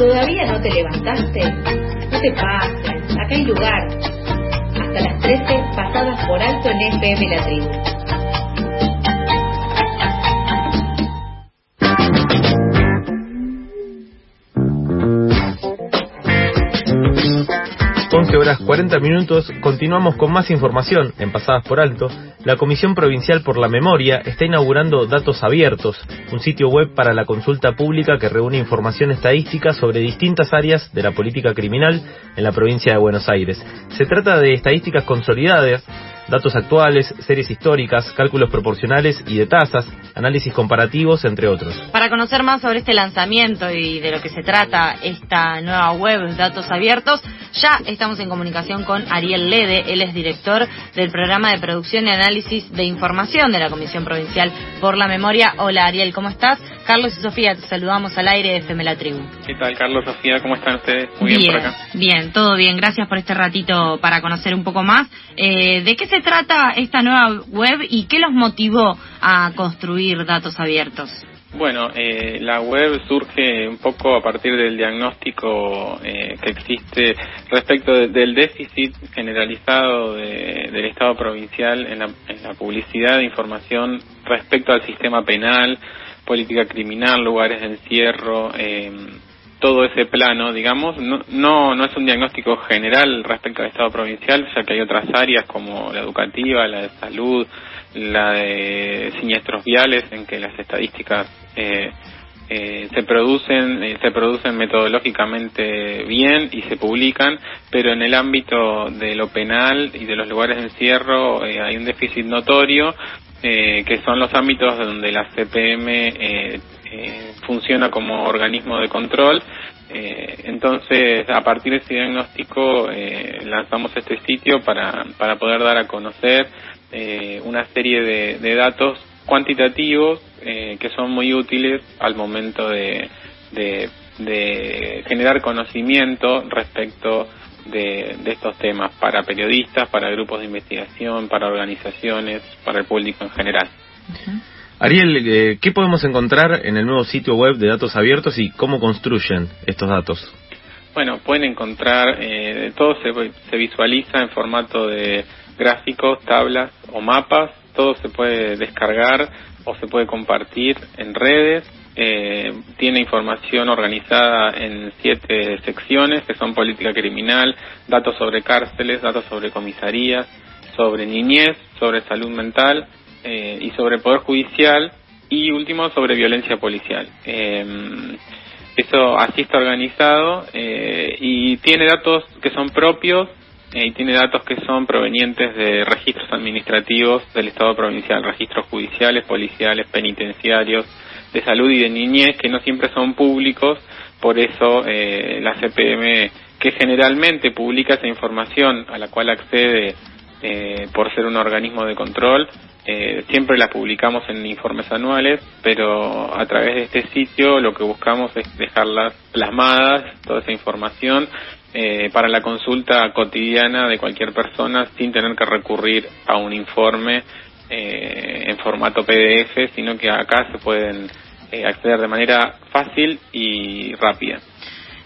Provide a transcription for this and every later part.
¿Todavía no te levantaste? No te pases, acá hay lugar. Hasta las 13 pasadas por alto en FM La Tribu. 11 horas 40 minutos, continuamos con más información en Pasadas por Alto. La Comisión Provincial por la Memoria está inaugurando Datos Abiertos, un sitio web para la consulta pública que reúne información estadística sobre distintas áreas de la política criminal en la provincia de Buenos Aires. Se trata de estadísticas consolidadas datos actuales, series históricas, cálculos proporcionales y de tasas, análisis comparativos, entre otros. Para conocer más sobre este lanzamiento y de lo que se trata esta nueva web Datos Abiertos, ya estamos en comunicación con Ariel Lede, él es director del programa de producción y análisis de información de la Comisión Provincial por la Memoria. Hola Ariel, ¿cómo estás? Carlos y Sofía, te saludamos al aire de FM La Tribu. ¿Qué tal, Carlos, Sofía? ¿Cómo están ustedes? Muy bien, por acá. Bien, todo bien. Gracias por este ratito para conocer un poco más. Eh, ¿De qué se trata esta nueva web y qué los motivó a construir datos abiertos? Bueno, eh, la web surge un poco a partir del diagnóstico eh, que existe respecto del déficit generalizado del Estado provincial en la, en la publicidad de información respecto al sistema penal, política criminal, lugares de encierro, eh, todo ese plano, digamos, no, no, no es un diagnóstico general respecto al Estado provincial, ya que hay otras áreas como la educativa, la de salud, la de siniestros viales, en que las estadísticas eh, eh, se producen eh, se producen metodológicamente bien y se publican pero en el ámbito de lo penal y de los lugares de encierro eh, hay un déficit notorio que son los ámbitos donde la CPM eh, eh, funciona como organismo de control. entonces, a partir de ese diagnóstico, lanzamos este sitio para, para poder dar a conocer una serie de, de datos cuantitativos que son muy útiles al momento de, de, de generar conocimiento respecto de, estos temas para periodistas, para grupos de investigación, para organizaciones, para el público en general. Ariel, eh, ¿qué podemos encontrar en el nuevo sitio web de datos abiertos y cómo construyen estos datos? Bueno, pueden encontrar, eh, todo se, se visualiza en formato de gráficos, tablas o mapas, todo se puede descargar o se puede compartir en redes eh, tiene información organizada en siete secciones que son política criminal, datos sobre cárceles, datos sobre comisarías, sobre niñez, sobre salud mental eh, y sobre poder judicial y último sobre violencia policial. Eh, eso así está organizado eh, y tiene datos que son propios eh, y tiene datos que son provenientes de registros administrativos del Estado provincial, registros judiciales, policiales, penitenciarios, de salud y de niñez que no siempre son públicos, por eso eh, la CPM, que generalmente publica esa información a la cual accede eh, por ser un organismo de control, eh, siempre la publicamos en informes anuales, pero a través de este sitio lo que buscamos es dejarlas plasmadas, toda esa información, eh, para la consulta cotidiana de cualquier persona sin tener que recurrir a un informe eh, en formato PDF, sino que acá se pueden eh, acceder de manera fácil y rápida.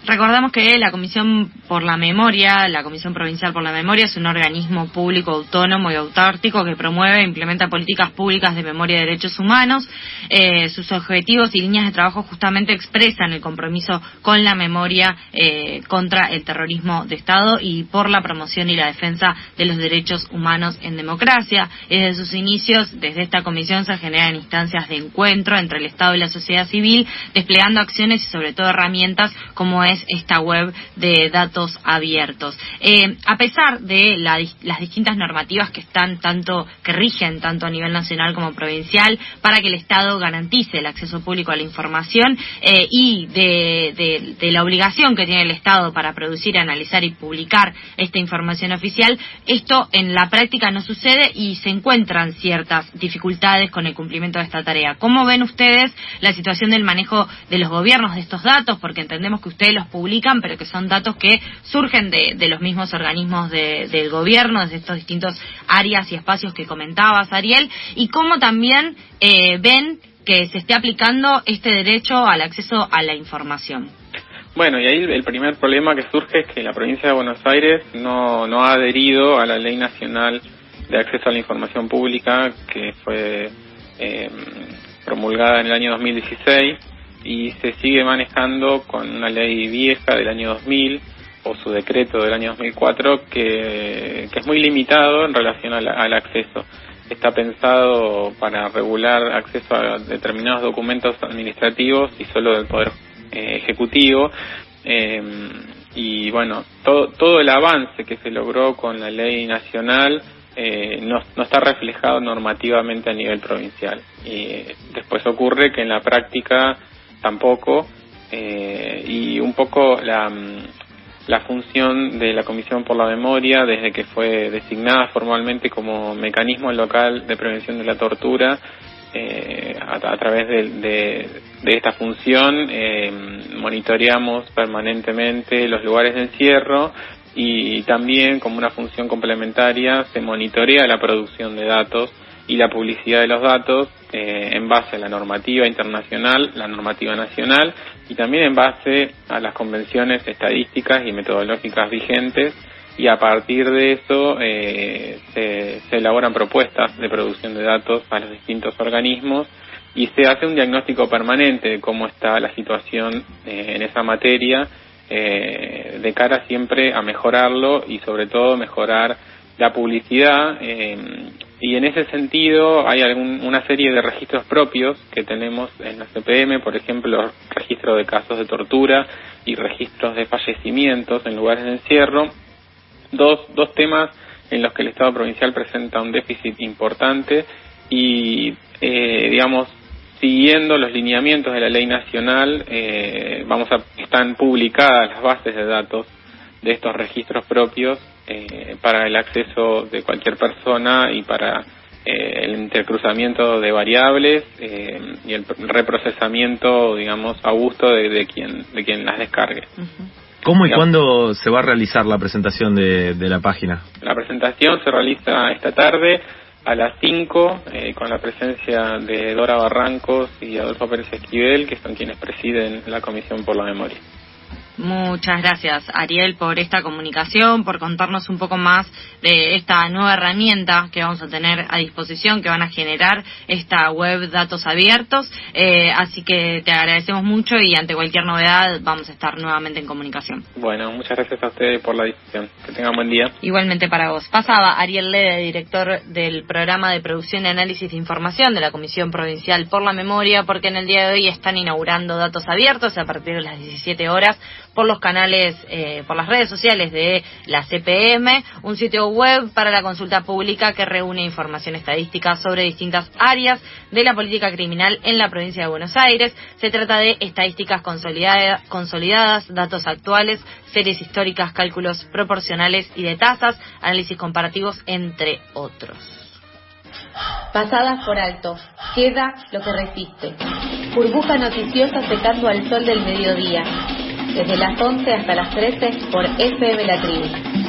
Recordamos que la Comisión por la Memoria, la Comisión Provincial por la Memoria, es un organismo público autónomo y autártico que promueve e implementa políticas públicas de memoria y derechos humanos. Eh, sus objetivos y líneas de trabajo justamente expresan el compromiso con la memoria eh, contra el terrorismo de Estado y por la promoción y la defensa de los derechos humanos en democracia. Desde sus inicios, desde esta comisión se generan instancias de encuentro entre el Estado y la sociedad civil, desplegando acciones y sobre todo herramientas como es esta web de datos abiertos. Eh, a pesar de las distintas normativas que están tanto, que rigen tanto a nivel nacional como provincial para que el Estado garantice el acceso público a la información eh, y de, la obligación que tiene el Estado para producir, analizar y publicar esta información oficial, esto en la práctica no sucede y se encuentran ciertas dificultades con el cumplimiento de esta tarea. ¿Cómo ven ustedes la situación del manejo de los gobiernos de estos datos? Porque entendemos que ustedes los publican, pero que son datos que surgen de, los mismos organismos del gobierno, desde estos distintos áreas y espacios que comentabas, Ariel, y cómo también eh, ven que se esté aplicando este derecho al acceso a la información. Bueno, y ahí el primer problema que surge es que la provincia de Buenos Aires no, no ha adherido a la Ley Nacional de Acceso a la Información Pública que fue eh, promulgada en el año 2016 y se sigue manejando con una ley vieja del año 2000 o su decreto del año 2004 que, que es muy limitado en relación al acceso. Está pensado para regular acceso a determinados documentos administrativos y solo del Poder eh, ejecutivo. Eh, y bueno, todo, todo el avance que se logró con la ley nacional eh, no, no, está reflejado normativamente a nivel provincial. Y después ocurre que en la práctica tampoco, y un poco la, la función de la Comisión por la Memoria, desde que fue designada formalmente como mecanismo local de prevención de la tortura, eh, a, través de, esta función eh, monitoreamos permanentemente los lugares de encierro y también como una función complementaria se monitorea la producción de datos y la publicidad de los datos eh, en base a la normativa internacional, la normativa nacional y también en base a las convenciones estadísticas y metodológicas vigentes y a partir de eso eh, se, elaboran propuestas de producción de datos a los distintos organismos y se hace un diagnóstico permanente de cómo está la situación eh, en esa materia eh, de cara siempre a mejorarlo y sobre todo mejorar la publicidad eh, y en ese sentido hay algún, una serie de registros propios que tenemos en la CPM, por ejemplo, registro de casos de tortura y registros de fallecimientos en lugares de encierro, dos, dos temas en los que el Estado provincial presenta un déficit importante y, eh, digamos, siguiendo los lineamientos de la ley nacional, eh, vamos a, están publicadas las bases de datos de estos registros propios eh, para el acceso de cualquier persona y para eh, el intercruzamiento de variables eh, y el reprocesamiento, digamos, a gusto de, de quien de quien las descargue. ¿Cómo y cuándo se va a realizar la presentación de, la página? La presentación se realiza esta tarde a las 5 eh, con la presencia de Dora Barrancos y Adolfo Pérez Esquivel, que son quienes presiden la Comisión por la Memoria. Muchas gracias, Ariel, por esta comunicación, por contarnos un poco más de esta nueva herramienta que vamos a tener a disposición, que van a generar esta web Datos Abiertos. Eh, así que te agradecemos mucho y ante cualquier novedad vamos a estar nuevamente en comunicación. Bueno, muchas gracias a ustedes por la discusión. Que tengan buen día. Igualmente para vos. Pasaba Ariel Lede, director del programa de producción y análisis de información de la Comisión Provincial por la Memoria, porque en el día de hoy están inaugurando Datos Abiertos a partir de las 17 horas por los canales, eh, por las redes sociales de la CPM, un sitio web para la consulta pública que reúne información estadística sobre distintas áreas de la política criminal en la provincia de Buenos Aires. Se trata de estadísticas consolidadas, datos actuales, series históricas, cálculos proporcionales y de tasas, análisis comparativos, entre otros. Pasadas por alto, queda lo que resiste. Burbuja noticiosa secando al sol del mediodía desde las 11 hasta las 13 por FM La Tribu.